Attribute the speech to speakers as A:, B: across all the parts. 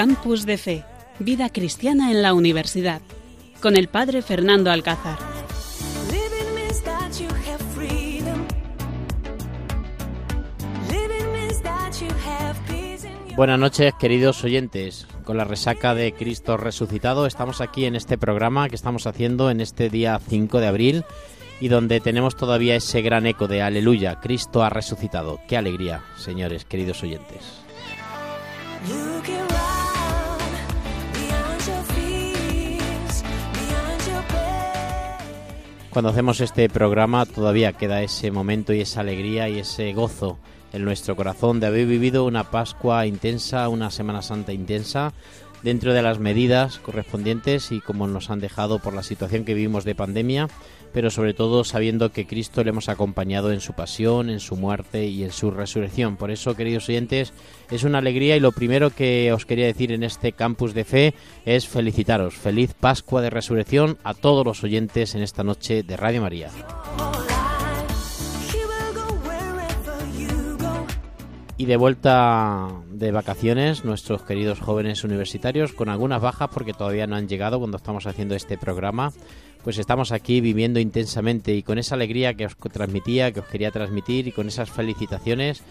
A: Campus de Fe, Vida Cristiana en la Universidad, con el Padre Fernando Alcázar.
B: Buenas noches, queridos oyentes. Con la resaca de Cristo resucitado, estamos aquí en este programa que estamos haciendo en este día 5 de abril y donde tenemos todavía ese gran eco de Aleluya, Cristo ha resucitado. Qué alegría, señores, queridos oyentes. Cuando hacemos este programa todavía queda ese momento y esa alegría y ese gozo en nuestro corazón de haber vivido una Pascua intensa, una Semana Santa intensa, dentro de las medidas correspondientes y como nos han dejado por la situación que vivimos de pandemia pero sobre todo sabiendo que Cristo le hemos acompañado en su pasión, en su muerte y en su resurrección. Por eso, queridos oyentes, es una alegría y lo primero que os quería decir en este campus de fe es felicitaros. Feliz Pascua de Resurrección a todos los oyentes en esta noche de Radio María. Y de vuelta de vacaciones, nuestros queridos jóvenes universitarios, con algunas bajas porque todavía no han llegado cuando estamos haciendo este programa, pues estamos aquí viviendo intensamente y con esa alegría que os transmitía, que os quería transmitir y con esas felicitaciones.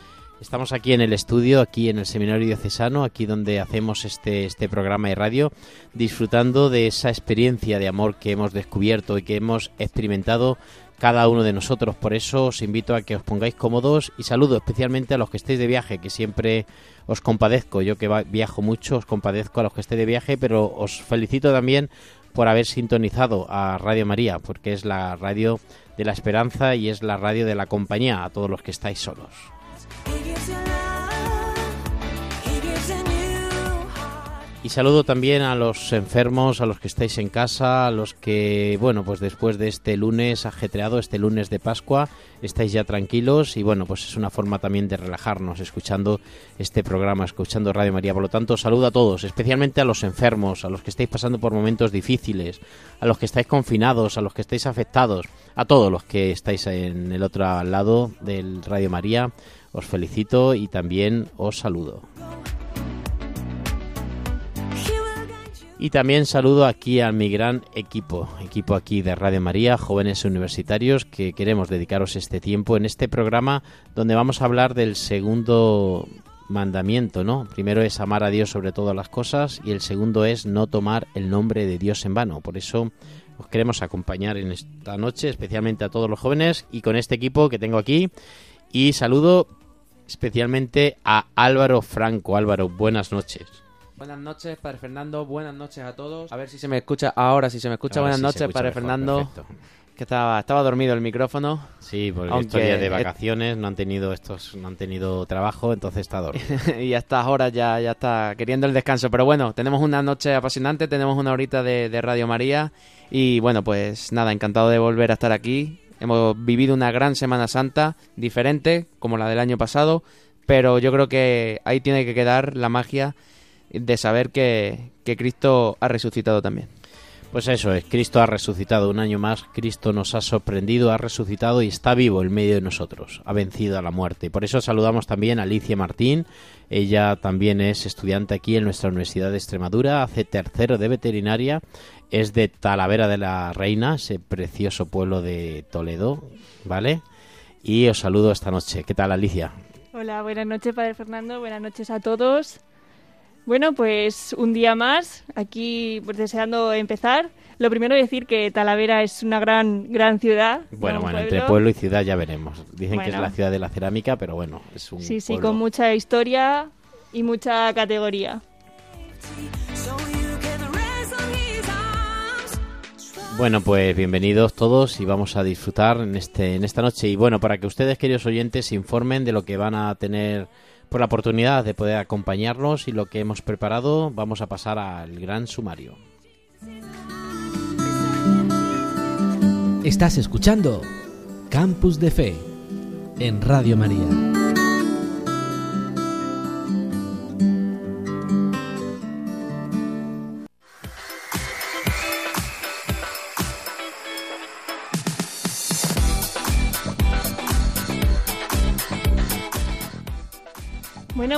B: Estamos aquí en el estudio, aquí en el Seminario Diocesano, aquí donde hacemos este, este programa de radio, disfrutando de esa experiencia de amor que hemos descubierto y que hemos experimentado cada uno de nosotros. Por eso os invito a que os pongáis cómodos y saludo especialmente a los que estéis de viaje, que siempre os compadezco. Yo que viajo mucho, os compadezco a los que estéis de viaje, pero os felicito también por haber sintonizado a Radio María, porque es la radio de la esperanza y es la radio de la compañía a todos los que estáis solos. Y saludo también a los enfermos, a los que estáis en casa, a los que, bueno, pues después de este lunes ajetreado, este lunes de Pascua, estáis ya tranquilos y bueno, pues es una forma también de relajarnos escuchando este programa, escuchando Radio María. Por lo tanto, saludo a todos, especialmente a los enfermos, a los que estáis pasando por momentos difíciles, a los que estáis confinados, a los que estáis afectados, a todos los que estáis en el otro lado del Radio María. Os felicito y también os saludo. Y también saludo aquí a mi gran equipo, equipo aquí de Radio María, jóvenes universitarios, que queremos dedicaros este tiempo en este programa donde vamos a hablar del segundo mandamiento, ¿no? Primero es amar a Dios sobre todas las cosas y el segundo es no tomar el nombre de Dios en vano. Por eso os queremos acompañar en esta noche, especialmente a todos los jóvenes y con este equipo que tengo aquí. Y saludo especialmente a Álvaro Franco. Álvaro, buenas noches.
C: Buenas noches, Padre Fernando. Buenas noches a todos. A ver si se me escucha ahora, si se me escucha. buenas noches, Padre Fernando. Que estaba, estaba dormido el micrófono.
B: Sí, porque estos días de vacaciones no han tenido estos, no han tenido trabajo, entonces está dormido.
C: y a estas horas ya, ya está queriendo el descanso. Pero bueno, tenemos una noche apasionante, tenemos una horita de, de Radio María. Y bueno, pues nada, encantado de volver a estar aquí. Hemos vivido una gran Semana Santa, diferente, como la del año pasado, pero yo creo que ahí tiene que quedar la magia de saber que, Cristo ha resucitado también.
B: Pues eso es, Cristo ha resucitado un año más, Cristo nos ha sorprendido, ha resucitado y está vivo en medio de nosotros, ha vencido a la muerte. Por eso saludamos también a Alicia Martín, ella también es estudiante aquí en nuestra Universidad de Extremadura, hace tercero de veterinaria, es de Talavera de la Reina, ese precioso pueblo de Toledo, ¿vale? Y os saludo esta noche. ¿Qué tal Alicia?
D: Hola, buenas noches Padre Fernando, buenas noches a todos. Bueno, pues un día más, aquí pues, deseando empezar. Lo primero decir que Talavera es una gran gran ciudad.
B: Bueno, bueno, entre pueblo y ciudad ya veremos. Dicen que es la ciudad de la cerámica, pero bueno, es un
D: Sí, sí, con mucha historia y mucha categoría.
B: Bueno, pues bienvenidos todos y vamos a disfrutar en este en esta noche y bueno, para que ustedes queridos oyentes se informen de lo que van a tener por la oportunidad de poder acompañarnos y lo que hemos preparado, vamos a pasar al gran sumario.
E: Estás escuchando Campus de Fe en Radio María.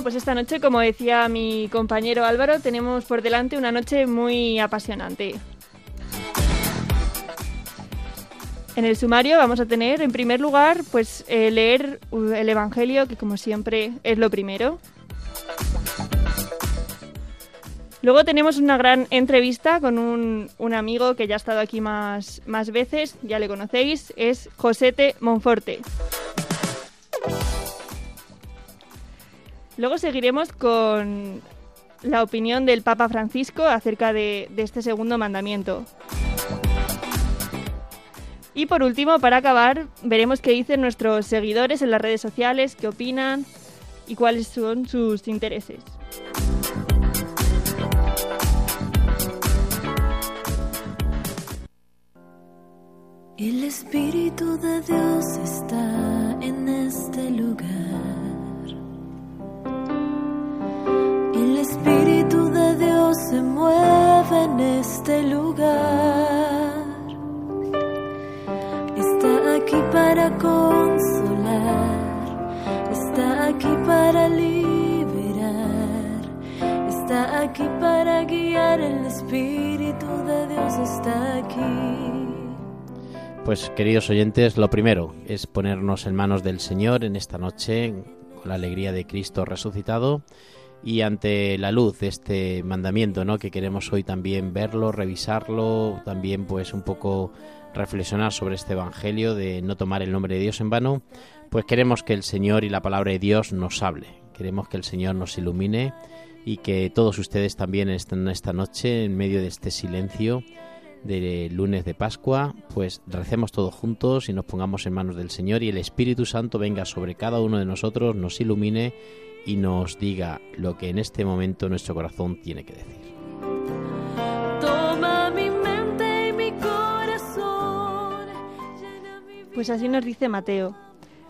D: Pues esta noche, como decía mi compañero Álvaro, tenemos por delante una noche muy apasionante. En el sumario vamos a tener, en primer lugar, pues eh, leer uh, el Evangelio, que como siempre es lo primero. Luego tenemos una gran entrevista con un, un amigo que ya ha estado aquí más, más veces, ya le conocéis, es Josete Monforte. Luego seguiremos con la opinión del Papa Francisco acerca de, este segundo mandamiento. Y por último, para acabar, veremos qué dicen nuestros seguidores en las redes sociales, qué opinan y cuáles son sus intereses.
F: El Espíritu de Dios está en este lugar. El Espíritu de Dios se mueve en este lugar. Está aquí para consolar. Está aquí para liberar. Está aquí para guiar. El Espíritu de Dios está aquí.
B: Pues queridos oyentes, lo primero es ponernos en manos del Señor en esta noche con la alegría de Cristo resucitado y ante la luz de este mandamiento, ¿no? Que queremos hoy también verlo, revisarlo, también pues un poco reflexionar sobre este evangelio de no tomar el nombre de Dios en vano, pues queremos que el Señor y la palabra de Dios nos hable. Queremos que el Señor nos ilumine y que todos ustedes también estén esta noche en medio de este silencio de lunes de Pascua, pues recemos todos juntos y nos pongamos en manos del Señor y el Espíritu Santo venga sobre cada uno de nosotros, nos ilumine y nos diga lo que en este momento nuestro corazón tiene que decir.
F: Toma mi mente y mi corazón. llena mi
D: Pues así nos dice Mateo.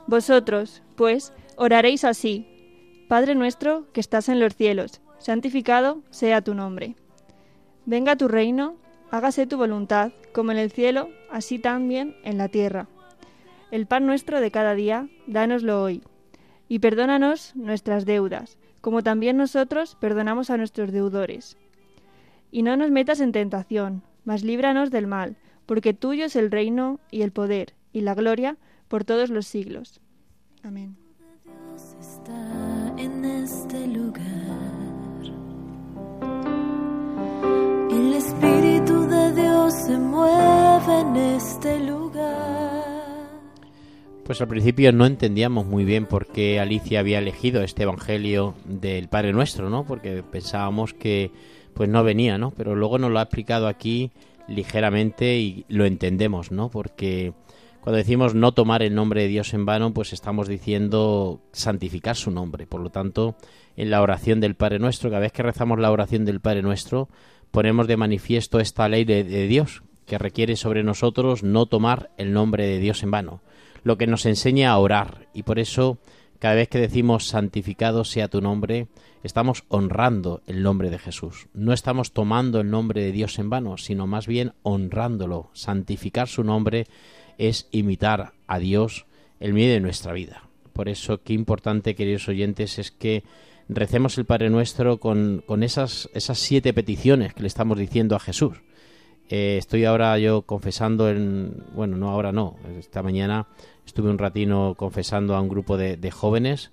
D: Vosotros, pues, oraréis así. Padre nuestro que estás en los cielos, santificado sea tu nombre. Venga tu reino, hágase tu voluntad, como en el cielo, así también en la tierra. El pan nuestro de cada día, dánoslo hoy. Y perdónanos nuestras deudas, como también nosotros perdonamos a nuestros deudores. Y no nos metas en tentación, mas líbranos del mal, porque tuyo es el reino y el poder y la gloria por todos los siglos. Amén.
F: Dios está en este lugar. El Espíritu de Dios se mueve en este lugar.
B: Pues al principio no entendíamos muy bien por qué Alicia había elegido este evangelio del Padre Nuestro, ¿no? Porque pensábamos que pues no venía, ¿no? Pero luego nos lo ha explicado aquí ligeramente y lo entendemos, ¿no? Porque cuando decimos no tomar el nombre de Dios en vano, pues estamos diciendo santificar su nombre. Por lo tanto, en la oración del Padre Nuestro, cada vez que rezamos la oración del Padre Nuestro, ponemos de manifiesto esta ley de, de Dios, que requiere sobre nosotros no tomar el nombre de Dios en vano, lo que nos enseña a orar. Y por eso, cada vez que decimos santificado sea tu nombre, estamos honrando el nombre de Jesús. No estamos tomando el nombre de Dios en vano, sino más bien honrándolo. Santificar su nombre es imitar a Dios en medio de nuestra vida. Por eso, qué importante, queridos oyentes, es que recemos el Padre Nuestro con, con esas, esas siete peticiones que le estamos diciendo a Jesús. Eh, estoy ahora yo confesando en... Bueno, no, ahora no. Esta mañana estuve un ratino confesando a un grupo de, de jóvenes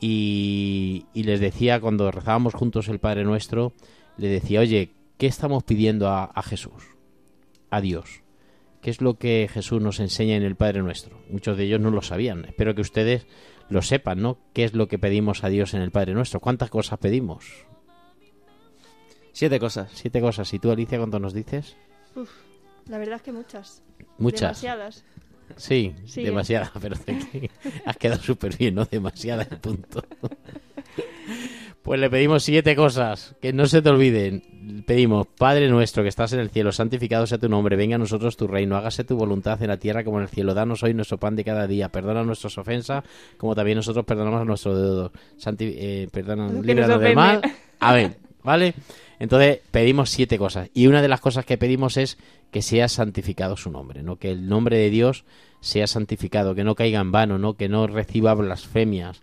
B: y, y les decía, cuando rezábamos juntos el Padre Nuestro, le decía, oye, ¿qué estamos pidiendo a, a Jesús? A Dios. ¿Qué es lo que Jesús nos enseña en el Padre Nuestro? Muchos de ellos no lo sabían. Espero que ustedes lo sepan, ¿no? ¿Qué es lo que pedimos a Dios en el Padre Nuestro? ¿Cuántas cosas pedimos?
C: Siete cosas.
B: Siete cosas. ¿Y tú, Alicia, cuánto nos dices?
D: Uf, la verdad es que muchas.
B: Muchas.
D: Demasiadas.
B: Sí,
D: Sí.
B: demasiadas, pero te- has quedado súper bien, ¿no? Demasiadas, punto. Pues le pedimos siete cosas, que no se te olviden. Pedimos, Padre nuestro que estás en el cielo, santificado sea tu nombre, venga a nosotros tu reino, hágase tu voluntad en la tierra como en el cielo. Danos hoy nuestro pan de cada día, perdona nuestras ofensas, como también nosotros perdonamos a nuestros deudores. Santi eh, perdona, líbranos
D: nos
B: del mal. Amén. ¿Vale? Entonces pedimos siete cosas. Y una de las cosas que pedimos es que sea santificado su nombre, ¿no? Que el nombre de Dios sea santificado, que no caiga en vano, ¿no? Que no reciba blasfemias,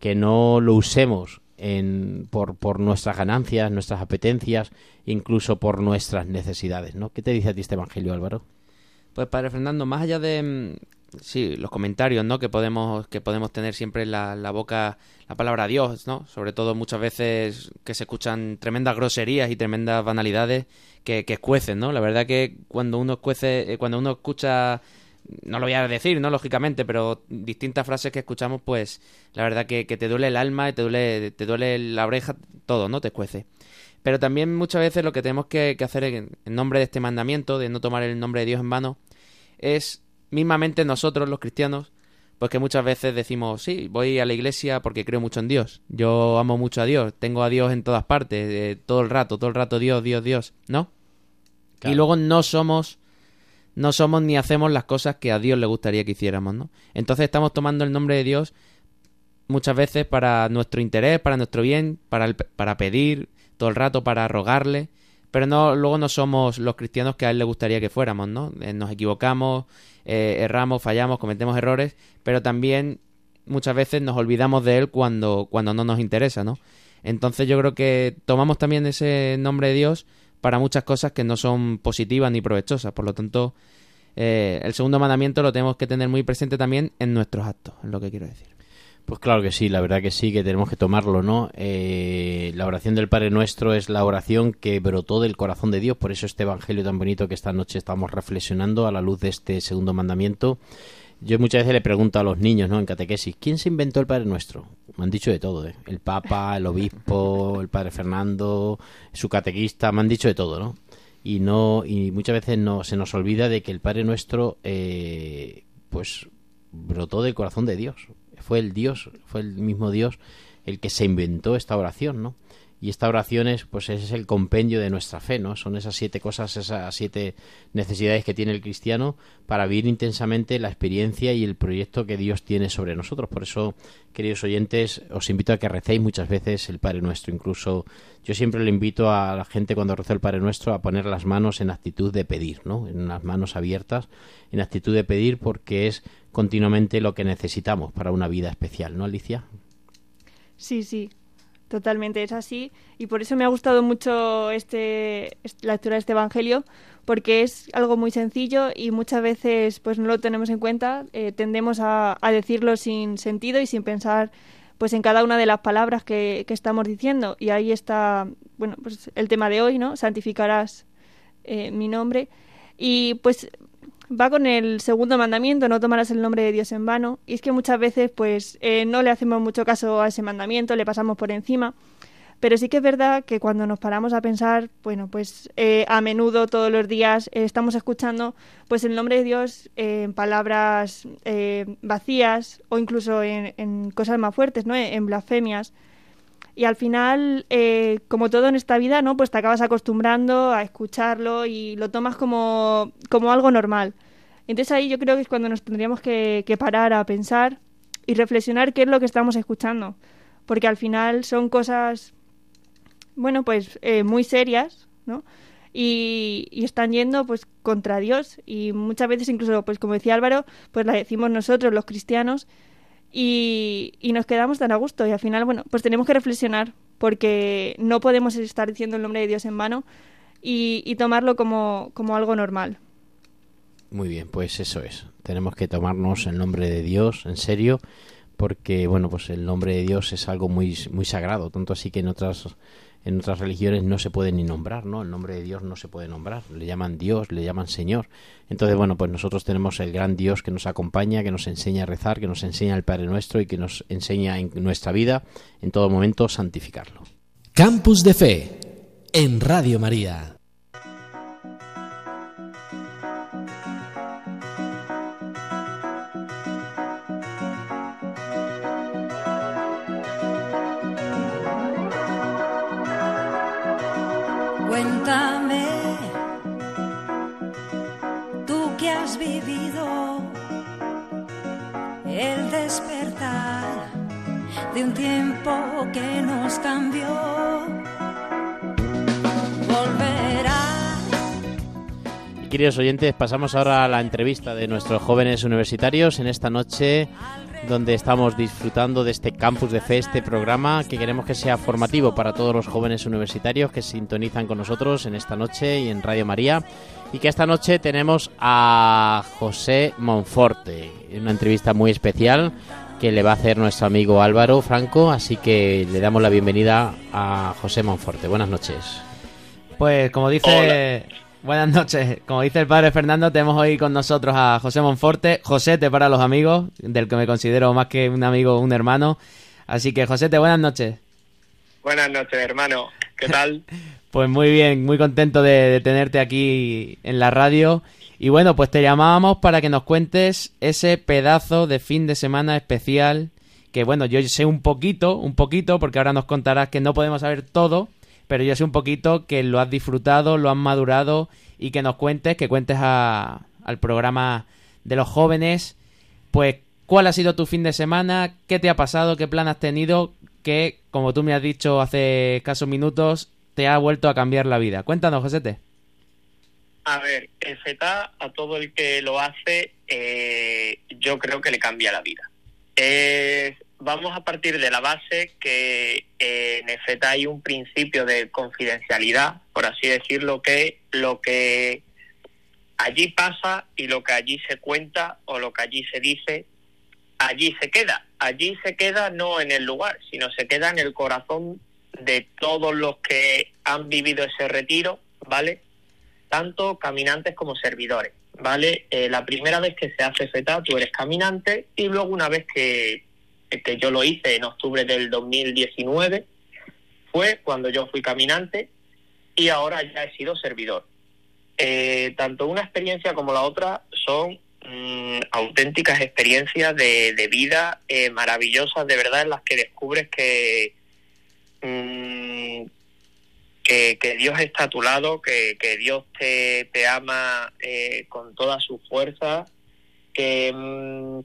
B: que no lo usemos en, por, por nuestras ganancias, nuestras apetencias, incluso por nuestras necesidades, ¿no? ¿Qué te dice a ti este Evangelio, Álvaro?
C: Pues Padre Fernando, más allá de mm, sí, los comentarios, ¿no? Que podemos, que podemos tener siempre en la, la boca la palabra Dios, ¿no? Sobre todo muchas veces que se escuchan tremendas groserías y tremendas banalidades que, que escuecen, ¿no? La verdad que cuando uno escuece, eh, cuando uno escucha no lo voy a decir, ¿no? Lógicamente, pero distintas frases que escuchamos, pues la verdad que, que te duele el alma, te duele, te duele la oreja, todo, ¿no? Te escuece. Pero también muchas veces lo que tenemos que, que hacer en, en nombre de este mandamiento, de no tomar el nombre de Dios en vano, es mismamente nosotros, los cristianos, pues que muchas veces decimos, sí, voy a la iglesia porque creo mucho en Dios, yo amo mucho a Dios, tengo a Dios en todas partes, eh, todo el rato, todo el rato Dios, Dios, Dios, ¿no?
B: Claro.
C: Y luego no somos, no somos ni hacemos las cosas que a Dios le gustaría que hiciéramos, ¿no? Entonces estamos tomando el nombre de Dios muchas veces para nuestro interés, para nuestro bien, para, el- para pedir todo el rato, para rogarle, pero no luego no somos los cristianos que a él le gustaría que fuéramos, ¿no? Eh, Nos equivocamos, eh, erramos, fallamos, cometemos errores, pero también muchas veces nos olvidamos de él cuando, cuando no nos interesa, ¿no? Entonces yo creo que tomamos también ese nombre de Dios para muchas cosas que no son positivas ni provechosas. Por lo tanto, eh, el segundo mandamiento lo tenemos que tener muy presente también en nuestros actos, es lo que quiero decir.
B: Pues claro que sí, la verdad que sí, que tenemos que tomarlo, ¿no? Eh, la oración del Padre Nuestro es la oración que brotó del corazón de Dios, por eso este Evangelio tan bonito que esta noche estamos reflexionando a la luz de este segundo mandamiento. Yo muchas veces le pregunto a los niños, ¿no? En catequesis, ¿quién se inventó el Padre Nuestro? Me han dicho de todo, ¿eh? El Papa, el Obispo, el Padre Fernando, su catequista, me han dicho de todo, ¿no? Y no y muchas veces no se nos olvida de que el Padre Nuestro, eh, pues brotó del corazón de Dios. Fue el Dios, fue el mismo Dios el que se inventó esta oración, ¿no? Y esta oración es, pues ese es el compendio de nuestra fe, ¿no? Son esas siete cosas, esas siete necesidades que tiene el cristiano para vivir intensamente la experiencia y el proyecto que Dios tiene sobre nosotros. Por eso, queridos oyentes, os invito a que recéis muchas veces el Padre Nuestro. Incluso yo siempre le invito a la gente cuando rezo el Padre Nuestro a poner las manos en actitud de pedir, ¿no? En las manos abiertas, en actitud de pedir porque es continuamente lo que necesitamos para una vida especial, ¿no, Alicia?
D: Sí, sí, totalmente es así. Y por eso me ha gustado mucho este, est- la lectura de este Evangelio, porque es algo muy sencillo y muchas veces pues no lo tenemos en cuenta. eh, tendemos a, a decirlo sin sentido y sin pensar pues en cada una de las palabras que, que estamos diciendo. Y ahí está, bueno, pues el tema de hoy, ¿no? Santificarás eh, mi nombre. Y pues va con el segundo mandamiento, no tomarás el nombre de Dios en vano. Y es que muchas veces, pues, eh, no le hacemos mucho caso a ese mandamiento, le pasamos por encima. Pero sí que es verdad que cuando nos paramos a pensar, bueno, pues eh, a menudo, todos los días, eh, estamos escuchando pues el nombre de Dios eh, en palabras eh, vacías o incluso en, en cosas más fuertes, ¿no? En blasfemias. Y al final, eh, como todo en esta vida, ¿no? Pues te acabas acostumbrando a escucharlo y lo tomas como, como algo normal. Entonces ahí yo creo que es cuando nos tendríamos que, que parar a pensar y reflexionar qué es lo que estamos escuchando. Porque al final son cosas, bueno, pues eh, muy serias, ¿no? Y, y están yendo pues contra Dios y muchas veces incluso pues como decía Álvaro pues la decimos nosotros los cristianos y, y nos quedamos tan a gusto y al final, bueno, pues tenemos que reflexionar porque no podemos estar diciendo el nombre de Dios en vano y, y tomarlo como, como algo normal.
B: Muy bien, pues eso es. Tenemos que tomarnos el nombre de Dios en serio, porque bueno, pues el nombre de Dios es algo muy muy sagrado, tanto así que en otras en otras religiones no se puede ni nombrar, ¿no? El nombre de Dios no se puede nombrar, le llaman Dios, le llaman Señor. Entonces, bueno, pues nosotros tenemos el gran Dios que nos acompaña, que nos enseña a rezar, que nos enseña el Padre Nuestro y que nos enseña en nuestra vida en todo momento santificarlo.
E: Campus de Fe en Radio María.
F: Cuéntame, tú que has vivido el despertar de un tiempo que nos cambió. Volverás.
B: Y queridos oyentes, pasamos ahora a la entrevista de nuestros jóvenes universitarios en esta noche donde estamos disfrutando de este campus de fe, este programa que queremos que sea formativo para todos los jóvenes universitarios que sintonizan con nosotros en esta noche y en Radio María. Y que esta noche tenemos a José Monforte, una entrevista muy especial que le va a hacer nuestro amigo Álvaro Franco, así que le damos la bienvenida a José Monforte. Buenas noches.
C: Pues como dice... Buenas noches. Como dice el padre Fernando, tenemos hoy con nosotros a José Monforte, Josete para los amigos, del que me considero más que un amigo, un hermano. Así que Josete, buenas noches.
G: Buenas noches, hermano. ¿Qué tal?
C: pues muy bien, muy contento de, tenerte aquí en la radio. Y bueno, pues te llamábamos para que nos cuentes ese pedazo de fin de semana especial que bueno, yo sé un poquito, un poquito, porque ahora nos contarás que no podemos saber todo, pero yo sé un poquito que lo has disfrutado, lo has madurado y que nos cuentes, que cuentes a, al programa de los jóvenes, pues cuál ha sido tu fin de semana, qué te ha pasado, qué plan has tenido, que, como tú me has dicho hace escasos minutos, te ha vuelto a cambiar la vida. Cuéntanos, Josete.
G: A ver, el FETA a todo el que lo hace, eh, yo creo que le cambia la vida. Es vamos a partir de la base que eh, en EFETA hay un principio de confidencialidad, por así decirlo, que lo que allí pasa y lo que allí se cuenta o lo que allí se dice, allí se queda. Allí se queda no en el lugar, sino se queda en el corazón de todos los que han vivido ese retiro, ¿vale? Tanto caminantes como servidores, ¿vale? Eh, la primera vez que se hace FETA tú eres caminante y luego una vez que que yo lo hice en octubre del 2019, fue cuando yo fui caminante y ahora ya he sido servidor. Eh, tanto una experiencia como la otra son mm, auténticas experiencias de, vida eh, maravillosas, de verdad, en las que descubres que, mm, que, Dios está a tu lado, que, Dios te, te ama eh, con toda su fuerza, que mm,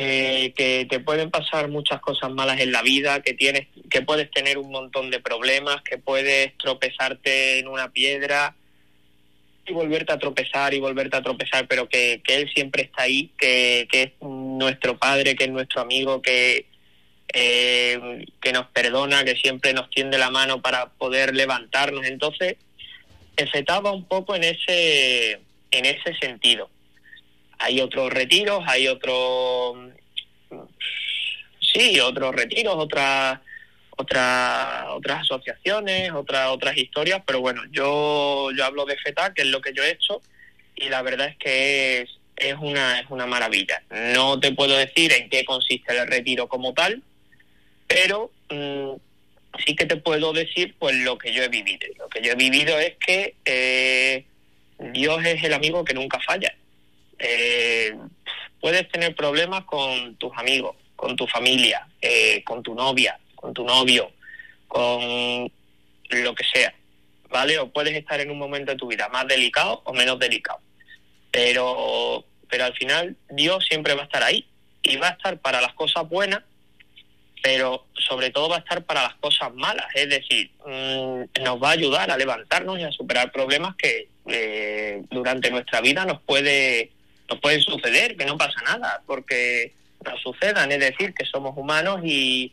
G: eh, que te pueden pasar muchas cosas malas en la vida, que tienes, que puedes tener un montón de problemas, que puedes tropezarte en una piedra y volverte a tropezar y volverte a tropezar, pero que, él siempre está ahí, que, es nuestro padre, que es nuestro amigo, que, eh, que nos perdona, que siempre nos tiende la mano para poder levantarnos. Entonces, efectaba un poco en ese, en ese sentido hay otros retiros, hay otros, sí, otros retiros, otras otras otras asociaciones, otras otras historias, pero bueno, yo yo hablo de FETA, que es lo que yo he hecho y la verdad es que es es una es una maravilla. No te puedo decir en qué consiste el retiro como tal, pero mm, sí que te puedo decir pues lo que yo he vivido. Lo que yo he vivido es que eh, Dios es el amigo que nunca falla eh, puedes tener problemas con tus amigos, con tu familia, eh, con tu novia, con tu novio, con lo que sea, ¿vale? O puedes estar en un momento de tu vida más delicado o menos delicado. Pero, pero al final Dios siempre va a estar ahí y va a estar para las cosas buenas, pero sobre todo va a estar para las cosas malas. Es decir, mm, nos va a ayudar a levantarnos y a superar problemas que eh, durante nuestra vida nos puede nos puede suceder, que no pasa nada, porque nos sucedan, es decir, que somos humanos y,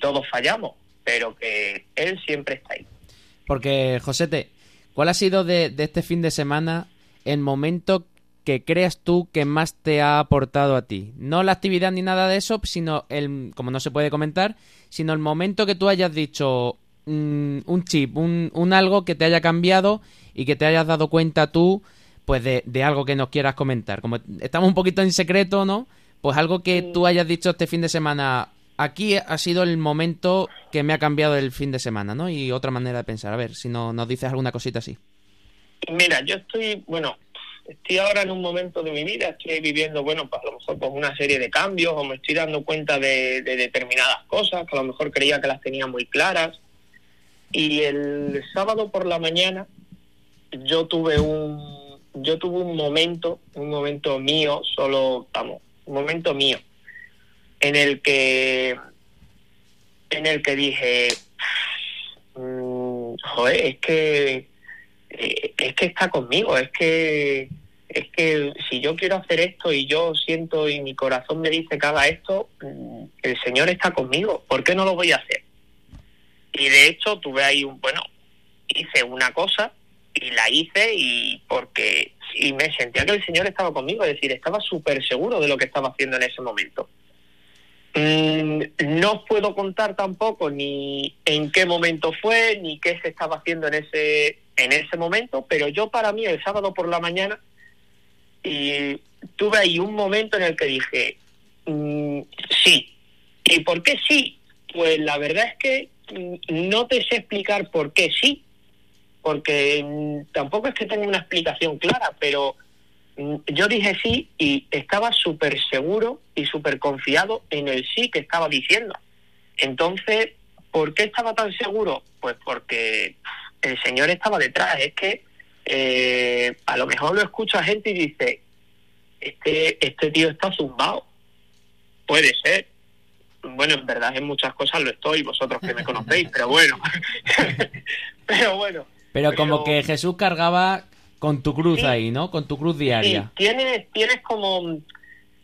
G: todos fallamos, pero que Él siempre está ahí.
C: Porque, Josete, ¿cuál ha sido de, este fin de semana el momento que creas tú que más te ha aportado a ti? No la actividad ni nada de eso, sino el, como no se puede comentar, sino el momento que tú hayas dicho mm, un chip, un, un algo que te haya cambiado y que te hayas dado cuenta tú pues de, algo que nos quieras comentar. Como estamos un poquito en secreto, ¿no? Pues algo que tú hayas dicho este fin de semana. Aquí ha sido el momento que me ha cambiado el fin de semana, ¿no? Y otra manera de pensar. A ver, si no, nos dices alguna cosita así.
G: Mira, yo estoy, bueno, estoy ahora en un momento de mi vida, estoy viviendo, bueno, pues a lo mejor pues una serie de cambios o me estoy dando cuenta de, de determinadas cosas que a lo mejor creía que las tenía muy claras. Y el sábado por la mañana yo tuve un yo tuve un momento, un momento mío, solo, vamos, un momento mío, en el que, en el que dije, mm, joder, es que, eh, es que está conmigo, es que, es que si yo quiero hacer esto y yo siento y mi corazón me dice que haga esto, mm, el Señor está conmigo, ¿por qué no lo voy a hacer? Y de hecho tuve ahí un, bueno, hice una cosa y la hice y porque y me sentía que el Señor estaba conmigo, es decir, estaba súper seguro de lo que estaba haciendo en ese momento. Mm, no os puedo contar tampoco ni en qué momento fue, ni qué se estaba haciendo en ese, en ese momento, pero yo para mí el sábado por la mañana y tuve ahí un momento en el que dije, mm, sí. ¿Y por qué sí? Pues la verdad es que mm, no te sé explicar por qué sí, porque tampoco es que tenga una explicación clara, pero Mm, yo dije sí y estaba súper seguro y súper confiado en el sí que estaba diciendo. Entonces, ¿por qué estaba tan seguro? Pues porque el Señor estaba detrás. Es que eh, a lo mejor lo escucha gente y dice, este, este tío está zumbado. Puede ser. Bueno, en verdad en muchas cosas lo estoy, vosotros que me conocéis, pero bueno. pero bueno.
C: Pero como que Jesús cargaba con tu cruz ahí, ¿no? Con tu cruz diaria.
G: Sí, tienes, tienes como...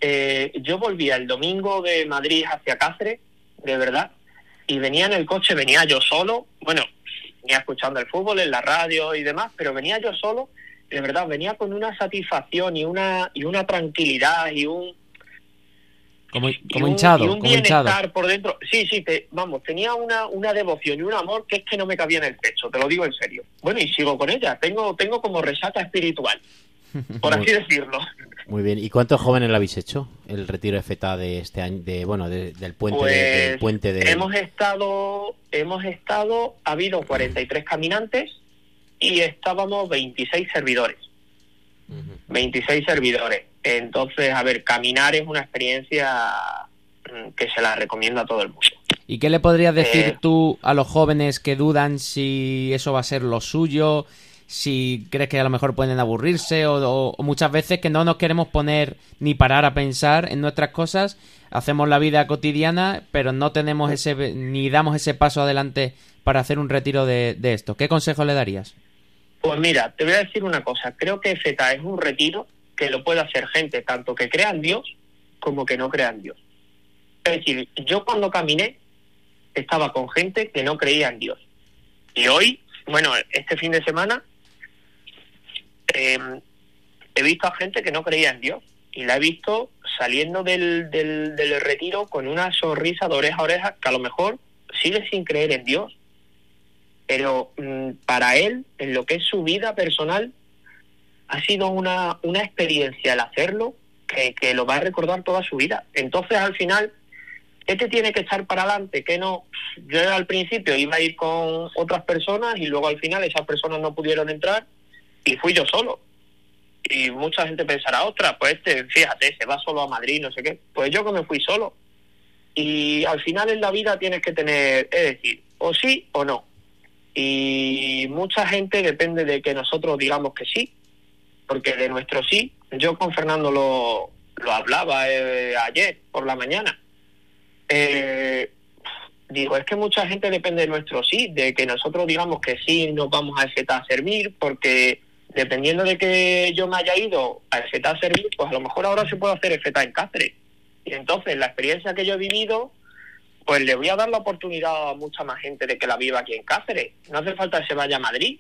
G: Eh, yo volvía el domingo de Madrid hacia Cáceres, de verdad, y venía en el coche, venía yo solo, bueno, venía escuchando el fútbol en la radio y demás, pero venía yo solo, de verdad, venía con una satisfacción y una, y una tranquilidad y un,
C: como, como hinchado,
G: y un
C: como hinchado.
G: por dentro. Sí, sí, te, vamos, tenía una, una devoción y un amor que es que no me cabía en el pecho, te lo digo en serio. Bueno, y sigo con ella, tengo, tengo como resata espiritual, por así decirlo.
B: Muy bien, ¿y cuántos jóvenes lo habéis hecho? El retiro de FETA de este año, de, bueno, del puente
G: pues,
B: de, del puente de...
G: Hemos estado, hemos estado, ha habido 43 caminantes y estábamos 26 servidores. 26 servidores. Entonces, a ver, caminar es una experiencia mm, que se la recomiendo a todo el mundo.
C: ¿Y qué le podrías decir
G: Eh,
C: tú a los jóvenes que dudan si eso va a ser lo suyo? Si crees que a lo mejor pueden aburrirse o, o- o muchas veces que no nos queremos poner ni parar a pensar en nuestras cosas, hacemos la vida cotidiana, pero no tenemos ese ni damos ese paso adelante para hacer un retiro de, de esto. ¿Qué consejo le darías?
G: Pues mira, te voy a decir una cosa. Creo que FETA es un retiro que lo puede hacer gente tanto que crea en Dios como que no crea en Dios. Es decir, yo cuando caminé estaba con gente que no creía en Dios. Y hoy, bueno, este fin de semana, eh, he visto a gente que no creía en Dios. Y la he visto saliendo del, del, del retiro con una sonrisa de oreja a oreja que a lo mejor sigue sin creer en Dios pero mm, para él, en lo que es su vida personal, ha sido una, una experiencia el hacerlo que, que lo va a recordar toda su vida. Entonces, al final, ¿qué te tiene que echar para adelante? que no? Yo al principio iba a ir con otras personas y luego al final esas personas no pudieron entrar y fui yo solo. Y mucha gente pensará, otra, pues este, fíjate, se va solo a Madrid, no sé qué. Pues yo que me fui solo. Y al final en la vida tienes que tener, es decir, o sí o no y mucha gente depende de que nosotros digamos que sí, porque de nuestro sí, yo con Fernando lo, lo hablaba eh, ayer por la mañana. Eh, digo, es que mucha gente depende de nuestro sí, de que nosotros digamos que sí nos vamos a EFETA a servir, porque dependiendo de que yo me haya ido a EFETA a servir, pues a lo mejor ahora se puede hacer EFETA en Cáceres. Y entonces la experiencia que yo he vivido pues le voy a dar la oportunidad a mucha más gente de que la viva aquí en Cáceres. No hace falta que se vaya a Madrid.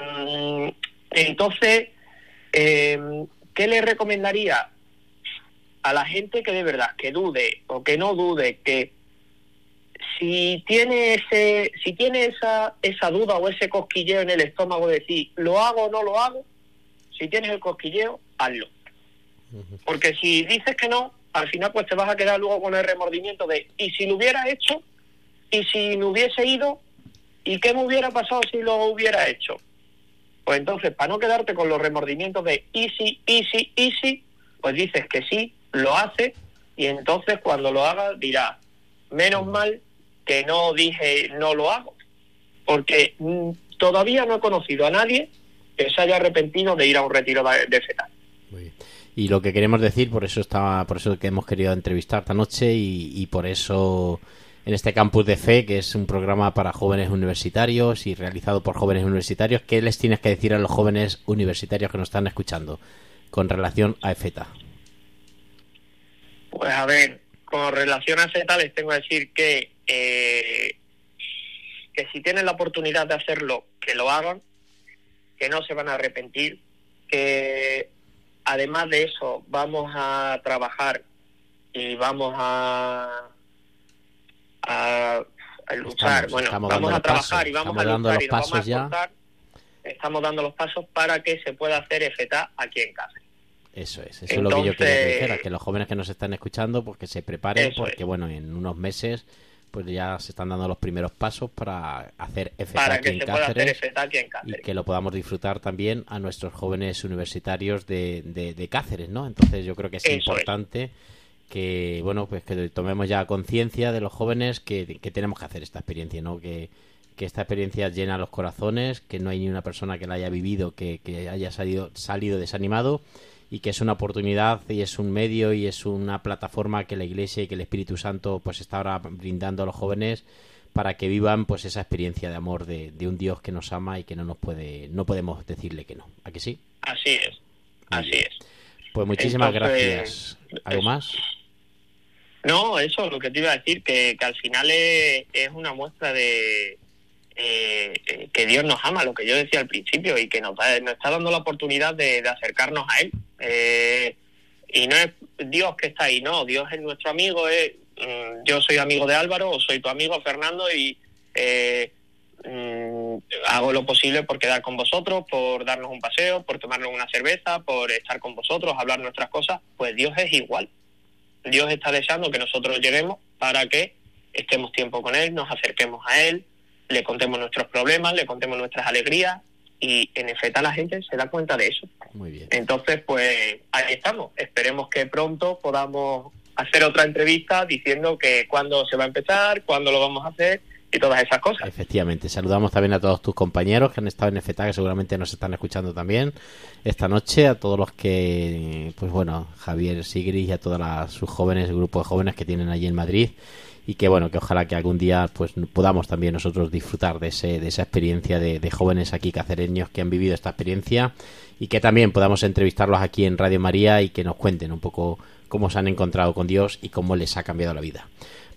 G: Mm, Entonces, eh, ¿qué le recomendaría a la gente que de verdad, que dude o que no dude, que si tiene ese, si tiene esa, esa duda o ese cosquilleo en el estómago de decir, ¿lo hago o no lo hago? Si tienes el cosquilleo, hazlo. Porque si dices que no, al final pues te vas a quedar luego con el remordimiento de ¿y si lo hubiera hecho? ¿Y si me hubiese ido? ¿Y qué me hubiera pasado si lo hubiera hecho? Pues entonces, para no quedarte con los remordimientos de y si, y si, y si, pues dices que sí, lo haces y entonces cuando lo hagas dirás, menos mal que no dije no lo hago. Porque mm, todavía no he conocido a nadie que se haya arrepentido de ir a un retiro de, de fetal.
B: Muy bien. Y lo que queremos decir, por eso estaba, por eso que hemos querido entrevistar esta noche y, y por eso en este campus de fe, que es un programa para jóvenes universitarios y realizado por jóvenes universitarios, ¿qué les tienes que decir a los jóvenes universitarios que nos están escuchando? con relación a EFETA?
G: Pues a ver, con relación a EFETA les tengo que decir que, eh, que si tienen la oportunidad de hacerlo, que lo hagan, que no se van a arrepentir, que además de eso vamos a trabajar y vamos a, a, a luchar.
B: Estamos-
G: bueno,
B: estamos
G: vamos a trabajar
B: pasos,
G: y vamos a
B: dando
G: luchar
B: los
G: y nos vamos a
B: pasos ya.
G: Estamos dando los pasos para que se pueda hacer EFETA aquí en casa.
B: Eso es, eso es lo que yo quería que
G: Entonces-
B: dijera, que los jóvenes que nos están escuchando, pues que se preparen, porque
G: es.
B: bueno, en unos meses pues ya se están dando los primeros pasos para hacer
G: Para
B: aquí en Cáceres
G: EFETA aquí en
B: y que lo podamos disfrutar también a nuestros jóvenes universitarios de, de, de Cáceres, ¿no? Entonces yo creo que es
G: Eso es.
B: Que, bueno, pues que tomemos ya conciencia de los jóvenes que, que tenemos que hacer esta experiencia, ¿no? Que, que esta experiencia llena los corazones, que no hay ni una persona que la haya vivido que, que haya salido, salido desanimado y que es una oportunidad y es un medio y es una plataforma que la Iglesia y que el Espíritu Santo pues está ahora brindando a los jóvenes para que vivan pues esa experiencia de amor de, de un Dios que nos ama y que no nos puede no podemos decirle que no. ¿A que sí?
G: Así es, así es.
B: Pues muchísimas
G: Entonces,
B: gracias. ¿Algo más?
G: No, eso, lo que te iba a decir, que, que al final es, es una muestra de eh, eh, que Dios nos ama, lo que yo decía al principio, y que nos, está dando la oportunidad de, de acercarnos a Él. Eh, y no es Dios que está ahí, no, Dios es nuestro amigo, es, mm, yo soy amigo de Álvaro o soy tu amigo Fernando y eh, mm, hago lo posible por quedar con vosotros, por darnos un paseo, por tomarnos una cerveza, por estar con vosotros, hablar nuestras cosas, pues Dios es igual. Dios está deseando que nosotros lleguemos para que estemos tiempo con Él, nos acerquemos a Él, le contemos nuestros problemas, le contemos nuestras alegrías y en efecto la gente se da cuenta de eso.
B: Muy bien.
G: Entonces, pues ahí estamos. Esperemos que pronto podamos hacer otra entrevista diciendo que cuándo se va a empezar, cuándo lo vamos a hacer y todas esas cosas.
B: Efectivamente, saludamos también a todos tus compañeros que han estado en FETA, que seguramente nos están escuchando también esta noche, a todos los que, pues bueno, Javier Sigris y a todas las, sus jóvenes, el grupo de jóvenes que tienen allí en Madrid. Y que bueno, que ojalá que algún día pues podamos también nosotros disfrutar de, ese, de esa experiencia de, de jóvenes aquí cacereños que han vivido esta experiencia. Y que también podamos entrevistarlos aquí en Radio María y que nos cuenten un poco cómo se han encontrado con Dios y cómo les ha cambiado la vida.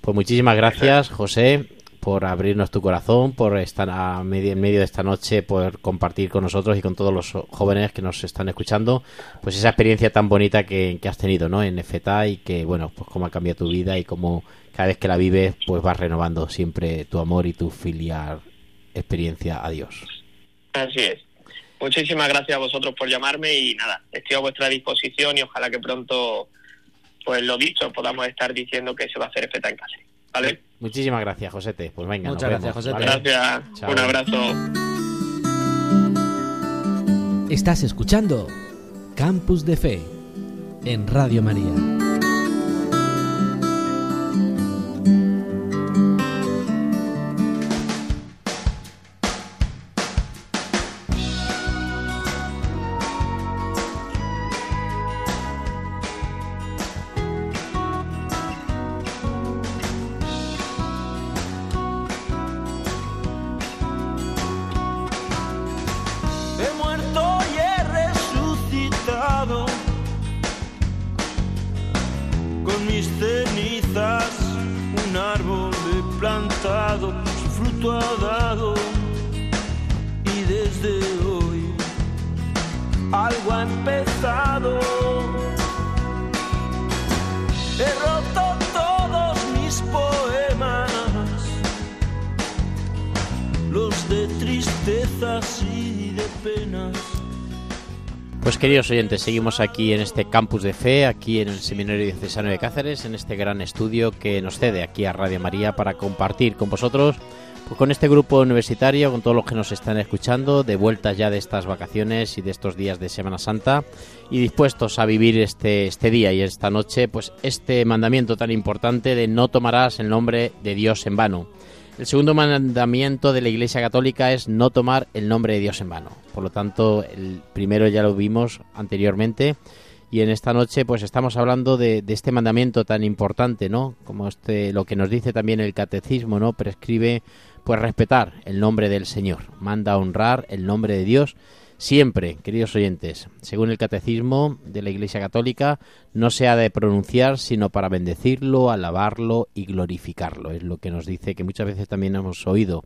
B: Pues muchísimas gracias, José, por abrirnos tu corazón, por estar a medio, en medio de esta noche, por compartir con nosotros y con todos los jóvenes que nos están escuchando, pues esa experiencia tan bonita que, has tenido, ¿no? En FETA y que, bueno, pues cómo ha cambiado tu vida y cómo cada vez que la vives, pues vas renovando siempre tu amor y tu filial experiencia a Dios.
G: Así es. Muchísimas gracias a vosotros por llamarme y nada, estoy a vuestra disposición y ojalá que pronto, pues lo dicho, podamos estar diciendo que se va a hacer FETA en casa. ¿Vale?
B: Muchísimas gracias, Josete. Pues venga,
C: Muchas
B: nos
C: gracias,
B: vemos,
C: Josete.
B: ¿vale?
G: Gracias,
B: Chao.
G: un abrazo.
E: Estás escuchando Campus de Fe en Radio María.
B: Queridos oyentes, seguimos aquí en este campus de fe, aquí en el Seminario Diocesano de Cáceres, en este gran estudio que nos cede aquí a Radio María para compartir con vosotros, pues con este grupo universitario, con todos los que nos están escuchando, de vuelta ya de estas vacaciones y de estos días de Semana Santa, y dispuestos a vivir este, este día y esta noche, pues este mandamiento tan importante de no tomarás el nombre de Dios en vano. El segundo mandamiento de la Iglesia Católica es no tomar el nombre de Dios en vano. Por lo tanto, el primero ya lo vimos anteriormente y en esta noche pues estamos hablando de, de este mandamiento tan importante, ¿no? Como este lo que nos dice también el catecismo, ¿no? Prescribe pues respetar el nombre del Señor, manda honrar el nombre de Dios Siempre, queridos oyentes, según el catecismo de la Iglesia Católica, no se ha de pronunciar sino para bendecirlo, alabarlo y glorificarlo. Es lo que nos dice que muchas veces también hemos oído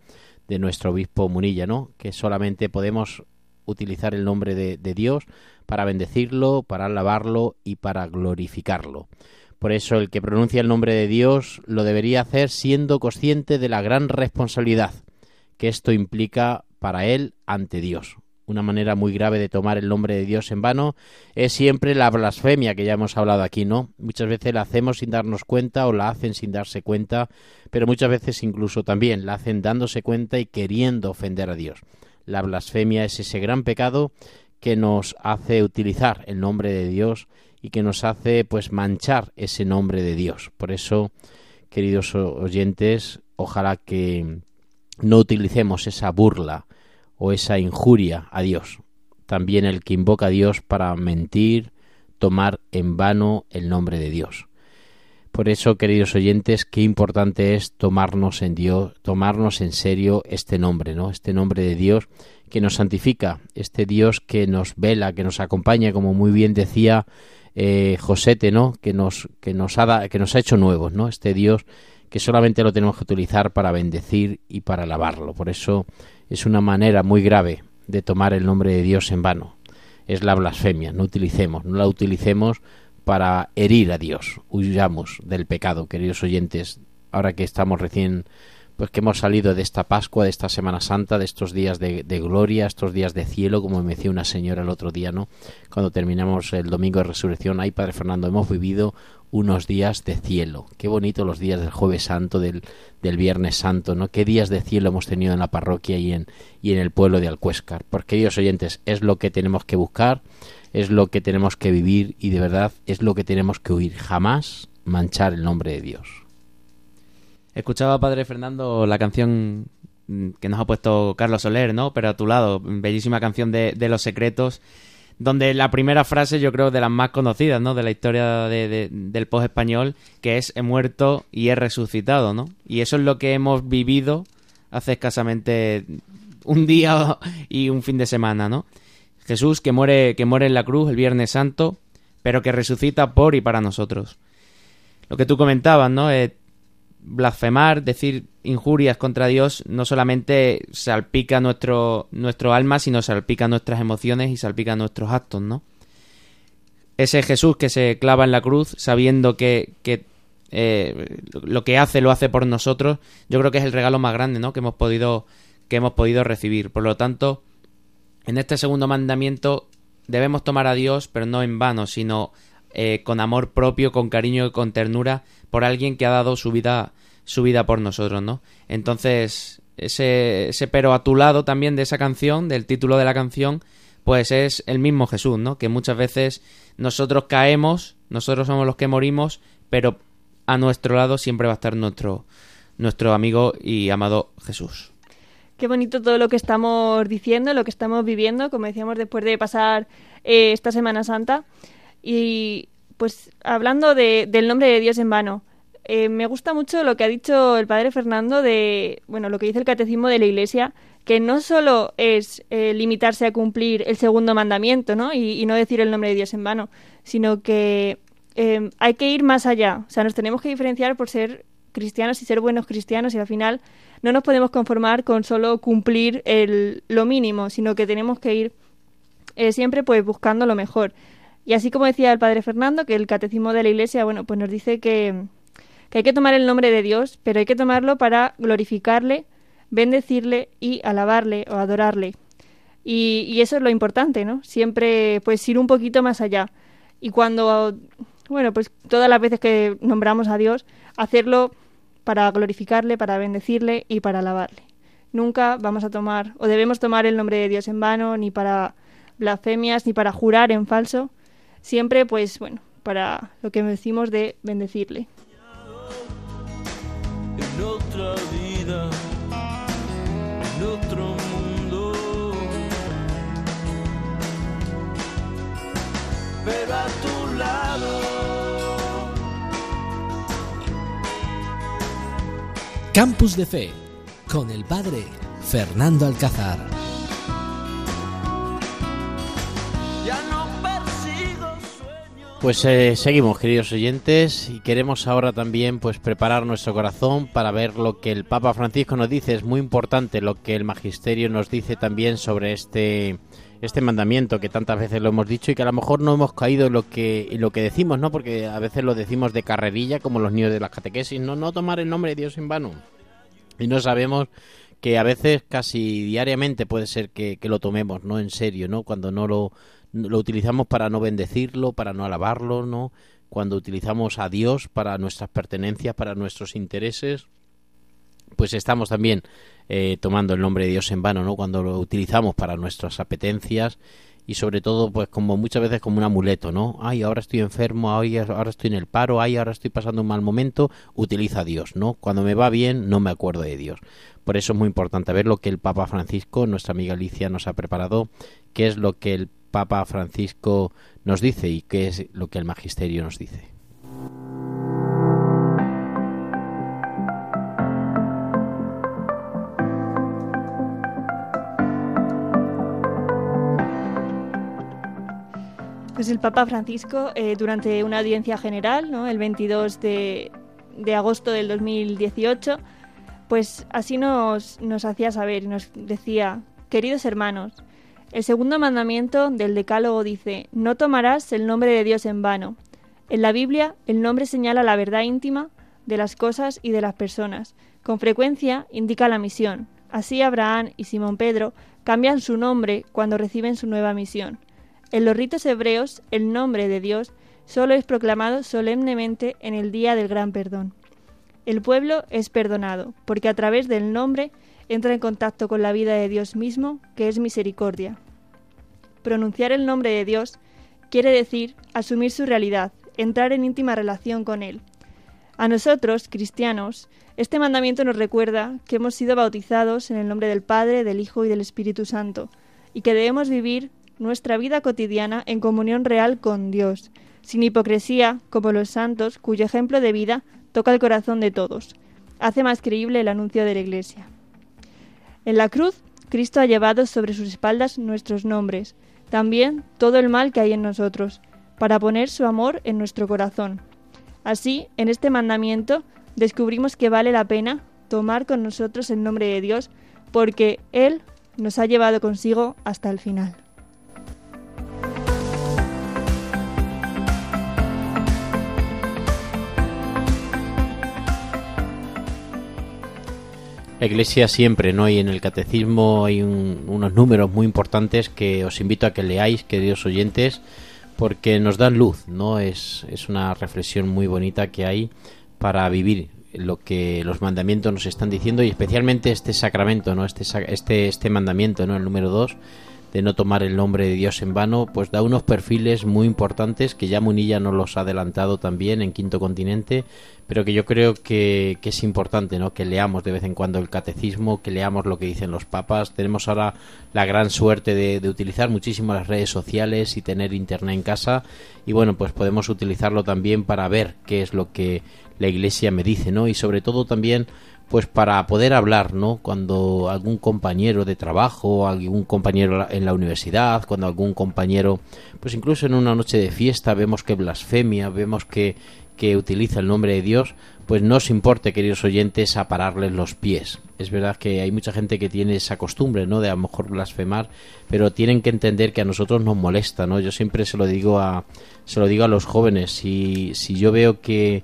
B: de nuestro obispo Munilla, ¿no? Que solamente podemos utilizar el nombre de, de Dios para bendecirlo, para alabarlo y para glorificarlo. Por eso el que pronuncia el nombre de Dios lo debería hacer siendo consciente de la gran responsabilidad que esto implica para él ante Dios una manera muy grave de tomar el nombre de Dios en vano es siempre la blasfemia que ya hemos hablado aquí, ¿no? Muchas veces la hacemos sin darnos cuenta o la hacen sin darse cuenta, pero muchas veces incluso también la hacen dándose cuenta y queriendo ofender a Dios. La blasfemia es ese gran pecado que nos hace utilizar el nombre de Dios y que nos hace pues manchar ese nombre de Dios. Por eso, queridos oyentes, ojalá que no utilicemos esa burla, o esa injuria a Dios. También el que invoca a Dios para mentir, tomar en vano el nombre de Dios. Por eso, queridos oyentes, qué importante es tomarnos en Dios, tomarnos en serio este nombre, ¿no? Este nombre de Dios que nos santifica, este Dios que nos vela, que nos acompaña, como muy bien decía eh, Josete, ¿no? Que nos, que nos ha que nos ha hecho nuevos, ¿no? Este Dios que solamente lo tenemos que utilizar para bendecir y para alabarlo. Por eso es una manera muy grave de tomar el nombre de Dios en vano. Es la blasfemia, no utilicemos, no la utilicemos para herir a Dios. Huyamos del pecado, queridos oyentes, ahora que estamos recién pues que hemos salido de esta Pascua, de esta Semana Santa, de estos días de, gloria, estos días de cielo, como me decía una señora el otro día, ¿no? Cuando terminamos el domingo de resurrección, ay Padre Fernando, hemos vivido unos días de cielo. Qué bonito los días del jueves santo, del, viernes santo, ¿no? Qué días de cielo hemos tenido en la parroquia y en, y en el pueblo de Alcuéscar. Porque, queridos oyentes, es lo que tenemos que buscar, es lo que tenemos que vivir y de verdad es lo que tenemos que huir. Jamás manchar el nombre de Dios.
C: Escuchaba, Padre Fernando, la canción que nos ha puesto Carlos Soler, ¿no? Pero a tu lado, bellísima canción de, de Los Secretos donde la primera frase yo creo de las más conocidas, ¿no? De la historia del post español, que es he muerto y he resucitado, ¿no? Y eso es lo que hemos vivido hace escasamente un día y un fin de semana, ¿no? Jesús que muere, que muere en la cruz el Viernes Santo, pero que resucita por y para nosotros. Lo que tú comentabas, ¿no? Eh, blasfemar, decir injurias contra Dios, no solamente salpica nuestro, nuestro alma, sino salpica nuestras emociones y salpica nuestros actos, ¿no? Ese Jesús que se clava en la cruz sabiendo que, que eh, lo que hace lo hace por nosotros, yo creo que es el regalo más grande, ¿no? Que hemos podido, que hemos podido recibir. Por lo tanto, en este segundo mandamiento debemos tomar a Dios, pero no en vano, sino eh, con amor propio, con cariño y con ternura por alguien que ha dado su vida su vida por nosotros, ¿no? Entonces, ese, pero a tu lado también de esa canción, del título de la canción, pues es el mismo Jesús, ¿no? Que muchas veces nosotros caemos, nosotros somos los que morimos, pero a nuestro lado siempre va a estar nuestro, nuestro amigo y amado Jesús.
D: Qué bonito todo lo que estamos diciendo, lo que estamos viviendo, como decíamos después de pasar eh, esta Semana Santa. Y pues hablando de, del nombre de Dios en vano, eh, me gusta mucho lo que ha dicho el padre Fernando de, bueno, lo que dice el catecismo de la Iglesia, que no solo es eh, limitarse a cumplir el segundo mandamiento, ¿no? Y, no decir el nombre de Dios en vano, sino que eh, hay que ir más allá. O sea, nos tenemos que diferenciar por ser cristianos y ser buenos cristianos y al final no nos podemos conformar con solo cumplir el, lo mínimo, sino que tenemos que ir siempre pues buscando lo mejor. Y así como decía el padre Fernando, que el catecismo de la Iglesia, bueno, pues nos dice que que hay que tomar el nombre de Dios, pero hay que tomarlo para glorificarle, bendecirle y alabarle o adorarle. Y, eso es lo importante, ¿no? Siempre, pues, ir un poquito más allá. Y cuando, bueno, pues todas las veces que nombramos a Dios, hacerlo para glorificarle, para bendecirle y para alabarle. Nunca vamos a tomar o debemos tomar el nombre de Dios en vano, ni para blasfemias, ni para jurar en falso. Siempre, pues, bueno, para lo que decimos de bendecirle
H: en otra vida, en otro mundo. Pero a tu lado.
E: Campus de Fe con el padre Fernando Alcázar.
B: Pues eh, seguimos, queridos oyentes, y queremos ahora también pues preparar nuestro corazón para ver lo que el Papa Francisco nos dice. Es muy importante lo que el Magisterio nos dice también sobre este este mandamiento que tantas veces lo hemos dicho y que a lo mejor no hemos caído en lo que lo que decimos, ¿no? Porque a veces lo decimos de carrerilla como los niños de las catequesis, no no tomar el nombre de Dios en vano. Y no sabemos que a veces casi diariamente puede ser que, que lo tomemos, ¿no? En serio, ¿no? Cuando no lo lo utilizamos para no bendecirlo, para no alabarlo, ¿no? Cuando utilizamos a Dios para nuestras pertenencias, para nuestros intereses, pues estamos también eh, tomando el nombre de Dios en vano, ¿no? Cuando lo utilizamos para nuestras apetencias y sobre todo, pues como muchas veces como un amuleto, ¿no? Ay, ahora estoy enfermo, ay, ahora estoy en el paro, ay, ahora estoy pasando un mal momento, utiliza a Dios, ¿no? Cuando me va bien, no me acuerdo de Dios. Por eso es muy importante ver lo que el Papa Francisco, nuestra amiga Alicia, nos ha preparado, qué es lo que el Papa Francisco nos dice y qué es lo que el Magisterio nos dice.
D: Pues el Papa Francisco, eh, durante una audiencia general, el 22 de, de agosto del 2018, pues así nos, nos hacía saber y nos decía, queridos hermanos, el segundo mandamiento del Decálogo dice, no tomarás el nombre de Dios en vano. En la Biblia, el nombre señala la verdad íntima de las cosas y de las personas. Con frecuencia indica la misión. Así Abraham y Simón Pedro cambian su nombre cuando reciben su nueva misión. En los ritos hebreos, el nombre de Dios solo es proclamado solemnemente en el día del gran perdón. El pueblo es perdonado, porque a través del nombre entra en contacto con la vida de Dios mismo, que es misericordia. Pronunciar el nombre de Dios quiere decir asumir su realidad, entrar en íntima relación con Él. A nosotros, cristianos, este mandamiento nos recuerda que hemos sido bautizados en el nombre del Padre, del Hijo y del Espíritu Santo, y que debemos vivir nuestra vida cotidiana en comunión real con Dios, sin hipocresía, como los santos, cuyo ejemplo de vida toca el corazón de todos. Hace más creíble el anuncio de la Iglesia. En la cruz, Cristo ha llevado sobre sus espaldas nuestros nombres, también todo el mal que hay en nosotros, para poner su amor en nuestro corazón. Así, en este mandamiento, descubrimos que vale la pena tomar con nosotros el nombre de Dios, porque Él nos ha llevado consigo hasta el final.
B: Iglesia siempre, ¿no? Y en el Catecismo hay unos números muy importantes que os invito a que leáis, queridos oyentes, porque nos dan luz, ¿no? Es, es una reflexión muy bonita que hay para vivir lo que los mandamientos nos están diciendo y especialmente este sacramento, ¿no? Este, este, este mandamiento, ¿no? El número dos de no tomar el nombre de Dios en vano, pues da unos perfiles muy importantes que ya Munilla nos los ha adelantado también en Quinto Continente, pero que yo creo que, que, es importante, ¿no? Que leamos de vez en cuando el catecismo, que leamos lo que dicen los papas. Tenemos ahora la gran suerte de, de utilizar muchísimo las redes sociales y tener internet en casa y bueno, pues podemos utilizarlo también para ver qué es lo que la Iglesia me dice, ¿no? Y sobre todo también pues para poder hablar, ¿no? Cuando algún compañero de trabajo, algún compañero en la universidad, cuando algún compañero, pues incluso en una noche de fiesta vemos que blasfemia, vemos que, que utiliza el nombre de Dios, pues no os importe, queridos oyentes, a pararles los pies. Es verdad que hay mucha gente que tiene esa costumbre, ¿no? De a lo mejor blasfemar, pero tienen que entender que a nosotros nos molesta, ¿no? Yo siempre se lo digo a, se lo digo a los jóvenes, si, si yo veo que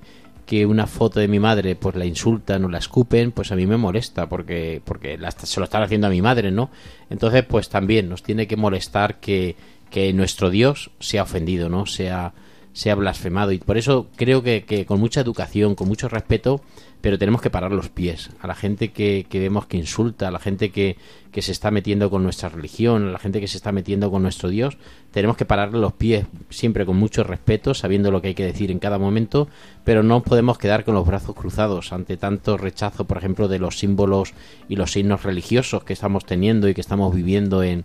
B: que una foto de mi madre pues la insultan o la escupen, pues a mí me molesta porque porque se lo están haciendo a mi madre, ¿no? Entonces, pues también nos tiene que molestar que, que nuestro Dios sea ofendido, ¿no? Sea sea blasfemado y por eso creo que, que con mucha educación, con mucho respeto, pero tenemos que parar los pies a la gente que, que vemos que insulta, a la gente que, que, se está metiendo con nuestra religión, a la gente que se está metiendo con nuestro Dios, tenemos que pararle los pies siempre con mucho respeto, sabiendo lo que hay que decir en cada momento, pero no podemos quedar con los brazos cruzados ante tanto rechazo, por ejemplo, de los símbolos y los signos religiosos que estamos teniendo y que estamos viviendo en,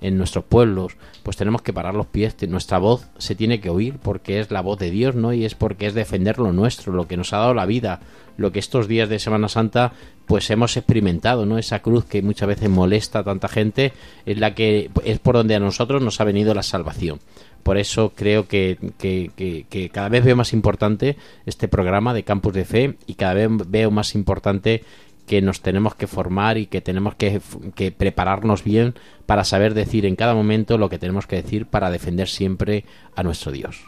B: en nuestros pueblos, pues tenemos que parar los pies. Nuestra voz se tiene que oír porque es la voz de Dios, ¿no? Y es porque es defender lo nuestro, lo que nos ha dado la vida, lo que estos días de Semana Santa pues hemos experimentado, ¿no? Esa cruz que muchas veces molesta a tanta gente es la que es por donde a nosotros nos ha venido la salvación. por eso creo que, que, que, que cada vez veo más importante este programa de Campus de Fe y cada vez veo más importante que nos tenemos que formar y que tenemos que, prepararnos bien para saber decir en cada momento lo que tenemos que decir para defender siempre a nuestro Dios.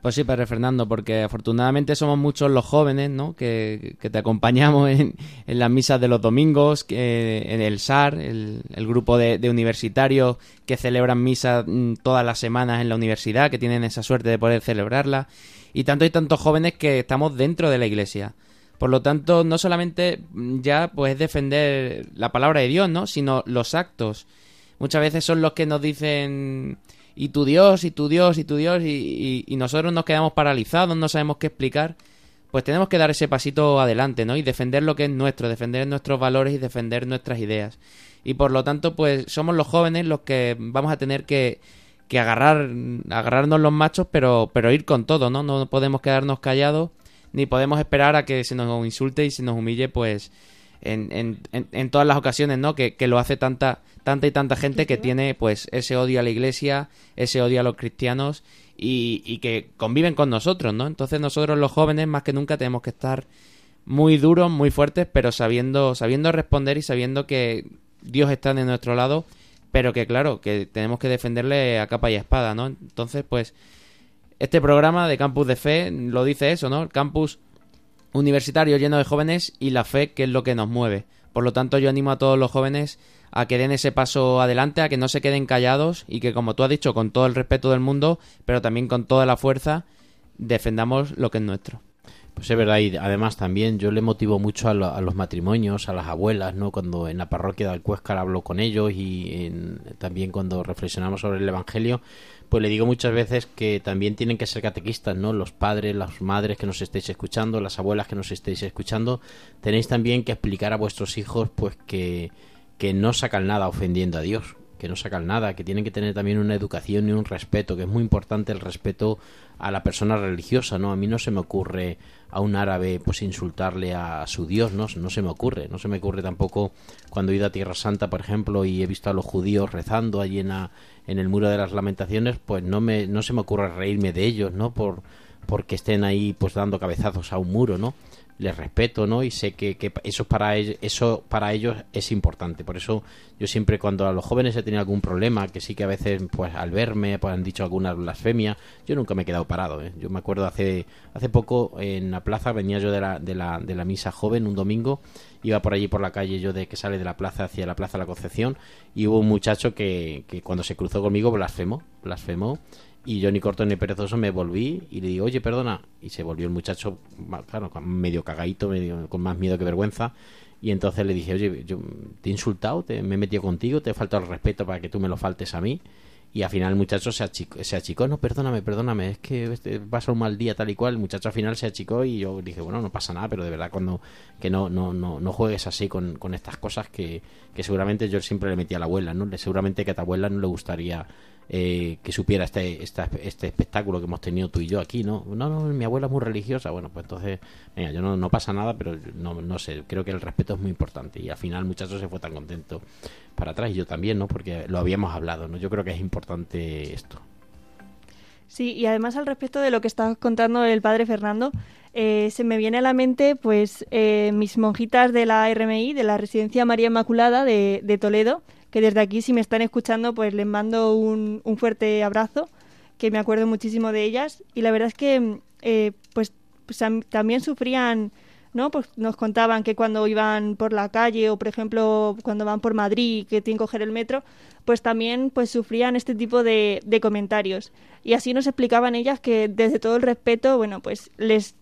C: Pues sí, Padre Fernando, porque afortunadamente somos muchos los jóvenes, ¿no? Que, que te acompañamos en, en, las misas de los domingos, que, en el SAR, el, grupo de, universitarios que celebran misas mm, todas las semanas en la universidad, que tienen esa suerte de poder celebrarla, y tanto y tantos jóvenes que estamos dentro de la iglesia. Por lo tanto, no solamente ya pues defender la palabra de Dios, ¿no? Sino los actos. Muchas veces son los que nos dicen y tu Dios, y tu Dios, y tu Dios, y, y, y, nosotros nos quedamos paralizados, no sabemos qué explicar, pues tenemos que dar ese pasito adelante, ¿no? Y defender lo que es nuestro, defender nuestros valores y defender nuestras ideas. Y por lo tanto, pues somos los jóvenes los que vamos a tener que, que agarrar, agarrarnos los machos, pero, pero ir con todo, ¿no? No podemos quedarnos callados, ni podemos esperar a que se nos insulte y se nos humille, pues, en, en, en, en todas las ocasiones, ¿no? Que, que lo hace tanta, tanta y tanta gente que tiene pues ese odio a la iglesia, ese odio a los cristianos y, y, que conviven con nosotros, ¿no? Entonces nosotros los jóvenes más que nunca tenemos que estar muy duros, muy fuertes, pero sabiendo, sabiendo responder y sabiendo que Dios está de nuestro lado, pero que claro, que tenemos que defenderle a capa y espada, ¿no? Entonces, pues, este programa de Campus de Fe lo dice eso, ¿no? El campus universitario lleno de jóvenes y la fe que es lo que nos mueve. Por lo tanto, yo animo a todos los jóvenes a que den ese paso adelante, a que no se queden callados y que, como tú has dicho, con todo el respeto del mundo, pero también con toda la fuerza, defendamos lo que es nuestro.
B: Pues es verdad, y además también yo le motivo mucho a, a, los matrimonios, a las abuelas, ¿no? Cuando en la parroquia de Alcuéscar hablo con ellos y en, también cuando reflexionamos sobre el Evangelio, pues le digo muchas veces que también tienen que ser catequistas, ¿no? Los padres, las madres que nos estéis escuchando, las abuelas que nos estéis escuchando, tenéis también que explicar a vuestros hijos, pues que, que no sacan nada ofendiendo a Dios, que no sacan nada, que tienen que tener también una educación y un respeto, que es muy importante el respeto a la persona religiosa, ¿no? A mí no se me ocurre a un árabe pues insultarle a su Dios, ¿no? No se me ocurre, no se me ocurre tampoco cuando he ido a Tierra Santa, por ejemplo, y he visto a los judíos rezando allí en, en el muro de las lamentaciones, pues no me, no se me ocurre reírme de ellos, ¿no? Por porque estén ahí pues dando cabezazos a un muro, ¿no? Les respeto, ¿no? Y sé que, que eso para ellos, eso para ellos es importante. Por eso yo siempre cuando a los jóvenes he tenido algún problema, que sí que a veces pues al verme pues han dicho alguna blasfemia, yo nunca me he quedado parado, ¿eh? Yo me acuerdo hace hace poco en la plaza venía yo de la, de la de la misa joven un domingo, iba por allí por la calle yo de que sale de la plaza hacia la plaza de la Concepción y hubo un muchacho que, que cuando se cruzó conmigo blasfemó, blasfemó y yo ni corto ni perezoso me volví y le digo, oye, perdona. Y se volvió el muchacho, claro, medio cagadito, medio, con más miedo que vergüenza. Y entonces le dije, oye, yo te he insultado, te, me he metido contigo, te he faltado el respeto para que tú me lo faltes a mí. Y al final el muchacho se achicó, se achicó, no, perdóname, perdóname, es que este, pasa un mal día tal y cual. El muchacho al final se achicó y yo dije, bueno, no pasa nada, pero de verdad cuando que no no no, no juegues así con, con estas cosas que, que seguramente yo siempre le metí a la abuela, ¿no? Seguramente que a tu abuela no le gustaría eh, que supiera este, este, espectáculo que hemos tenido tú y yo aquí, ¿no? No, no, mi abuela es muy religiosa. Bueno, pues entonces, venga, yo no, no pasa nada, pero no, no sé, creo que el respeto es muy importante. Y al final, el muchacho se fue tan contento para atrás, y yo también, ¿no? Porque lo habíamos hablado, ¿no? Yo creo que es importante esto.
D: Sí, y además al respecto de lo que estaba contando el padre Fernando, eh, se me viene a la mente pues eh, mis monjitas de la RMI, de la Residencia María Inmaculada de, de Toledo, que desde aquí si me están escuchando pues les mando un, un fuerte abrazo, que me acuerdo muchísimo de ellas y la verdad es que eh, pues, pues también sufrían, ¿no? Pues nos contaban que cuando iban por la calle o por ejemplo cuando van por Madrid que tienen que coger el metro, pues también pues sufrían este tipo de, de comentarios y así nos explicaban ellas que desde todo el respeto, bueno pues les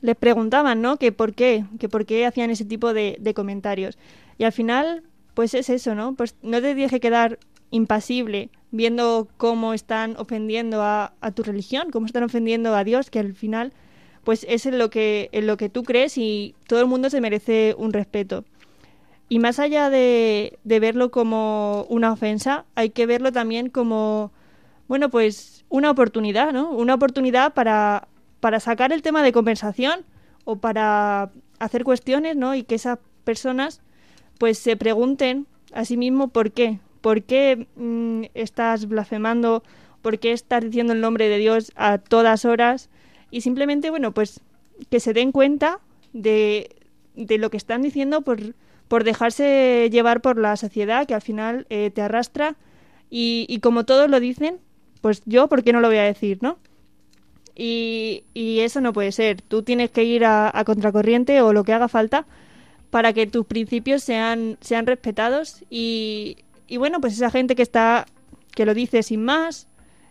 D: les preguntaban, ¿no? Que por qué, que por qué hacían ese tipo de, de comentarios. Y al final, pues es eso, ¿no? Pues no te tienes que quedar impasible viendo cómo están ofendiendo a, a, tu religión, cómo están ofendiendo a Dios, que al final pues es en lo que en lo que tú crees y todo el mundo se merece un respeto. Y más allá de, de verlo como una ofensa, hay que verlo también como, bueno, pues una oportunidad, ¿no? Una oportunidad para, para sacar el tema de conversación o para hacer cuestiones, ¿no? Y que esas personas pues se pregunten a sí mismo por qué, por qué mmm, estás blasfemando ¿Por qué estar diciendo el nombre de Dios a todas horas? Y simplemente, bueno, pues que se den cuenta de, de lo que están diciendo por, por dejarse llevar por la sociedad que al final eh, te arrastra y, y como todos lo dicen, pues yo, ¿por qué no lo voy a decir, no? Y, y eso no puede ser. Tú tienes que ir a contracorriente o lo que haga falta para que tus principios sean, sean respetados y, y bueno, pues esa gente que está, que lo dice sin más,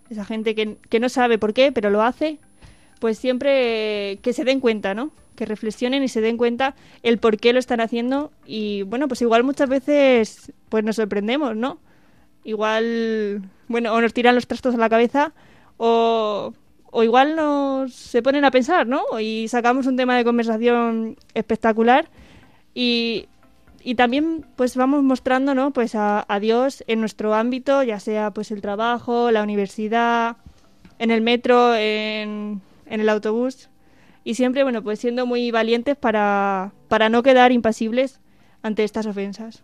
D: esa gente que, que no sabe por qué, pero lo hace, pues siempre que se den cuenta, ¿no? Que reflexionen y se den cuenta el por qué lo están haciendo y bueno, pues igual muchas veces pues nos sorprendemos, ¿no? Igual, bueno, o nos tiran los trastos a la cabeza o, o igual nos se ponen a pensar, ¿no? Y sacamos un tema de conversación espectacular y, y también pues vamos mostrando, ¿no? Pues a, a Dios en nuestro ámbito, ya sea pues el trabajo, la universidad, en el metro, en, en el autobús y siempre, bueno, pues siendo muy valientes para, para no quedar impasibles ante estas ofensas.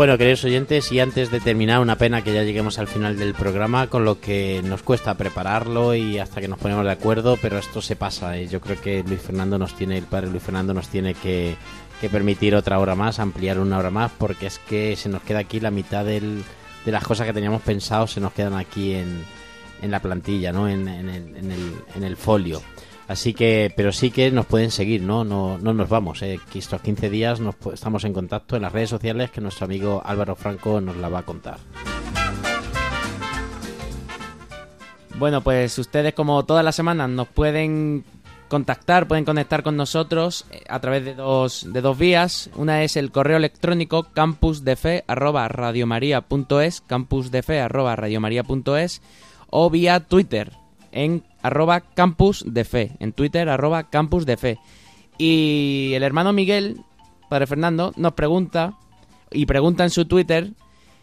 B: Bueno, queridos oyentes, y antes de terminar, una pena que ya lleguemos al final del programa, con lo que nos cuesta prepararlo y hasta que nos ponemos de acuerdo, pero esto se pasa. ¿eh? Yo creo que Luis Fernando nos tiene, el padre Luis Fernando nos tiene que, permitir otra hora más, ampliar una hora más, porque es que se nos queda aquí la mitad del, de las cosas que teníamos pensado, se nos quedan aquí en, en la plantilla, ¿no? En el, en, el, en el folio. Así que, pero sí que nos pueden seguir, ¿no? No, no nos vamos, ¿eh? Estos 15 días nos, estamos en contacto en las redes sociales que nuestro amigo Álvaro Franco nos la va a contar.
C: Bueno, pues ustedes como todas las semanas nos pueden contactar, pueden conectar con nosotros eh, a través de dos, de dos vías. Una es el correo electrónico campusdefe@radiomaria.es, campusdefe@radiomaria.es o vía Twitter en arroba campusdefe, en Twitter arroba campusdefe. Y el hermano Miguel, padre Fernando, nos pregunta y pregunta en su Twitter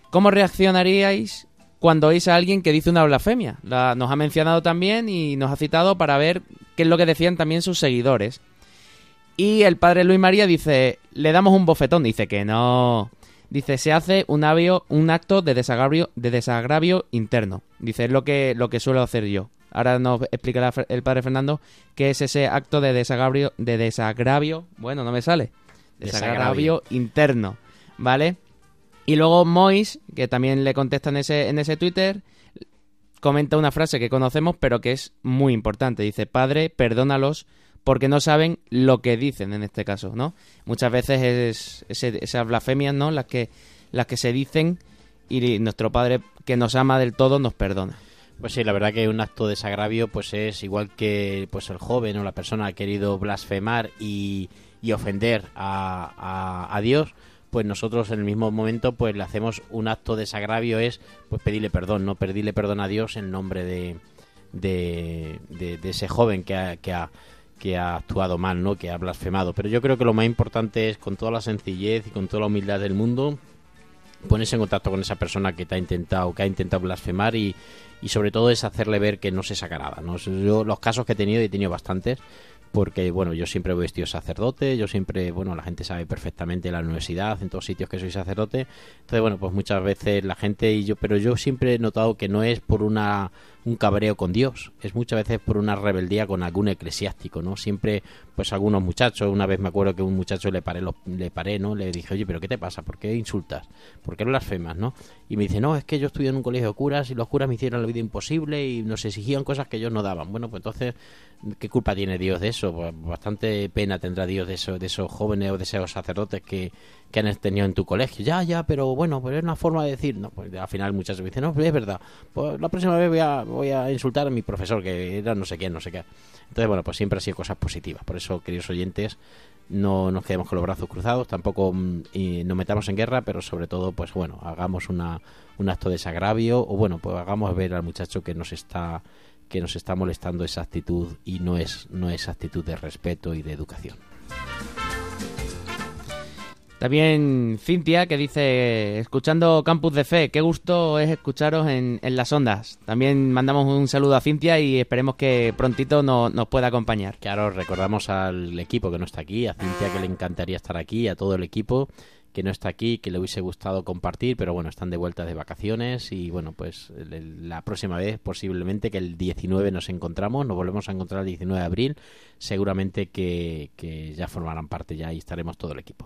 C: ¿Cómo reaccionaríais cuando oís a alguien que dice una blasfemia? La- nos ha mencionado también y nos ha citado para ver qué es lo que decían también sus seguidores. Y el padre Luis María dice, le damos un bofetón, dice que no. Dice, se hace un, avio- un acto de desagravio, de desagravio interno. Dice, es lo que, lo que suelo hacer yo. Ahora nos explicará el padre Fernando qué es ese acto de desagravio, de desagravio, bueno, no me sale. Desagravio,
B: Desagravio.
C: interno, ¿vale? Y luego Mois, que también le contesta en ese, en ese Twitter, comenta una frase que conocemos, pero que es muy importante. Dice, Padre, perdónalos porque no saben lo que dicen en este caso, ¿no? Muchas veces es ese- esas blasfemias, ¿no? Las que, las que se dicen y nuestro Padre que nos ama del todo nos perdona.
B: Pues sí, la verdad que un acto de desagravio pues es igual que pues el joven o la persona ha querido blasfemar y, ofender a, a- Dios, pues nosotros en el mismo momento pues le hacemos un acto de desagravio es pues pedirle perdón, no pedirle perdón a Dios en nombre de- de ese joven que ha, que ha que ha actuado mal, ¿no? Que ha blasfemado. Pero yo creo que lo más importante es con toda la sencillez y con toda la humildad del mundo ponerse en contacto con esa persona que te ha intentado, que ha intentado blasfemar y, y sobre todo es hacerle ver que no se saca nada. ¿no? Yo los casos que he tenido, he tenido bastantes, porque bueno, yo siempre he vestido sacerdote, yo siempre, bueno, la gente sabe perfectamente en la universidad, en todos sitios que soy sacerdote. Entonces, bueno, pues muchas veces la gente y yo, pero yo siempre he notado que no es por una un cabreo con Dios, es muchas veces por una rebeldía con algún eclesiástico, ¿no? Siempre, pues algunos muchachos, una vez me acuerdo que un muchacho le paré, le paré, ¿no? Le dije, oye, pero ¿qué te pasa? ¿Por qué insultas? ¿Por qué blasfemas, no? Y me dice, no, es que yo estudié en un colegio de curas y los curas me hicieron la vida imposible y nos exigían cosas que ellos no daban. Bueno, pues entonces, ¿qué culpa tiene Dios de eso? Pues bastante pena tendrá Dios de, eso, de esos jóvenes o de esos sacerdotes que, que han tenido en tu colegio. Ya, ya, pero bueno, pues es una forma de decir, no, pues al final muchas veces dicen, no, es verdad, pues la próxima vez voy a, voy a insultar a mi profesor, que era no sé quién, no sé qué. Entonces, bueno, pues siempre ha sido cosas positivas. Por eso, queridos oyentes, no nos quedemos con los brazos cruzados, tampoco y nos metamos en guerra, pero sobre todo, pues bueno, hagamos una, un acto de desagravio o bueno, pues hagamos ver al muchacho que nos está que nos está molestando esa actitud y no es no es actitud de respeto y de educación.
C: También Cintia que dice, escuchando Campus de Fe, qué gusto es escucharos en, las ondas. También mandamos un saludo a Cintia y esperemos que prontito no- nos pueda acompañar.
B: Claro, recordamos al equipo que no está aquí, a Cintia que le encantaría estar aquí, a todo el equipo que no está aquí, que le hubiese gustado compartir, pero bueno, están de vuelta de vacaciones y bueno, pues la próxima vez posiblemente que el 19 nos encontramos, nos volvemos a encontrar el 19 de abril, seguramente que, que ya formarán parte ya y estaremos todo el equipo.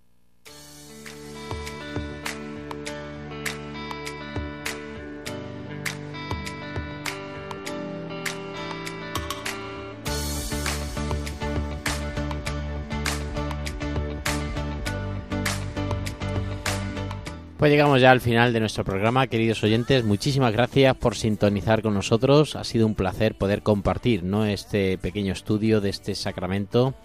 B: Pues llegamos ya al final de nuestro programa, queridos oyentes. Muchísimas gracias por sintonizar con nosotros. Ha sido un placer poder compartir ¿no? este pequeño estudio de este sacramento,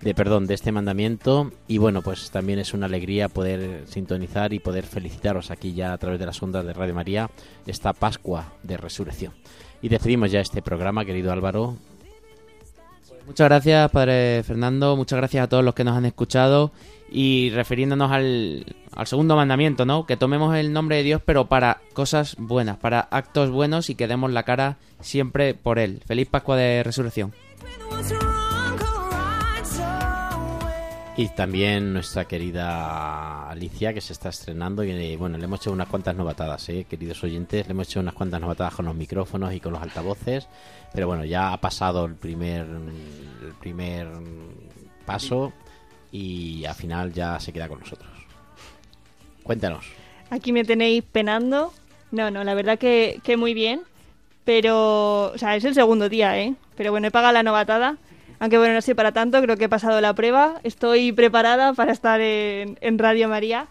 B: de perdón, de este mandamiento. Y bueno, pues también es una alegría poder sintonizar y poder felicitaros aquí ya a través de las ondas de Radio María esta Pascua de Resurrección. Y decidimos ya este programa, querido Álvaro.
C: Muchas gracias, Padre Fernando. Muchas gracias a todos los que nos han escuchado. Y refiriéndonos al, al segundo mandamiento, ¿no? Que tomemos el nombre de Dios, pero para cosas buenas, para actos buenos y que demos la cara siempre por Él. Feliz Pascua de Resurrección.
B: Y también nuestra querida Alicia, que se está estrenando. Y bueno, le hemos hecho unas cuantas novatadas, ¿eh? queridos oyentes. Le hemos hecho unas cuantas novatadas con los micrófonos y con los altavoces. Pero bueno, ya ha pasado el primer, el primer paso y al final ya se queda con nosotros. Cuéntanos.
D: Aquí me tenéis penando. No, no, la verdad que, que muy bien. Pero, o sea, es el segundo día, ¿eh? Pero bueno, he pagado la novatada. Aunque bueno, no sé para tanto, creo que he pasado la prueba. Estoy preparada para estar en, en Radio María.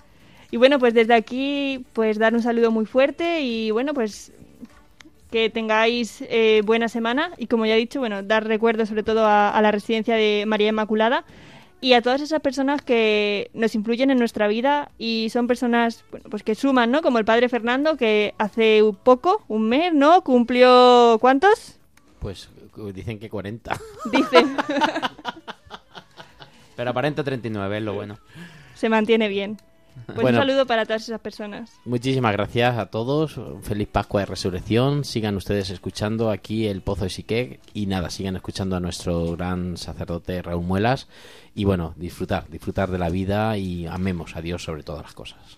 D: Y bueno, pues desde aquí, pues dar un saludo muy fuerte y bueno, pues que tengáis eh, buena semana. Y como ya he dicho, bueno, dar recuerdo sobre todo a, la residencia de María Inmaculada y a todas esas personas que nos influyen en nuestra vida y son personas pues que suman, ¿no? Como el padre Fernando, que hace poco, un mes, ¿no? Cumplió ¿cuántos?
B: Pues dicen que 40.
D: Dicen.
C: Pero aparenta 39, es lo bueno.
D: Se mantiene bien. Pues
B: Bueno.
D: un saludo para todas esas personas.
B: Muchísimas gracias a todos. Feliz Pascua de Resurrección. Sigan ustedes escuchando aquí el Pozo de Siquec. Y nada, sigan escuchando a nuestro gran sacerdote Raúl Muelas. Y bueno, disfrutar, disfrutar de la vida y amemos a Dios sobre todas las cosas.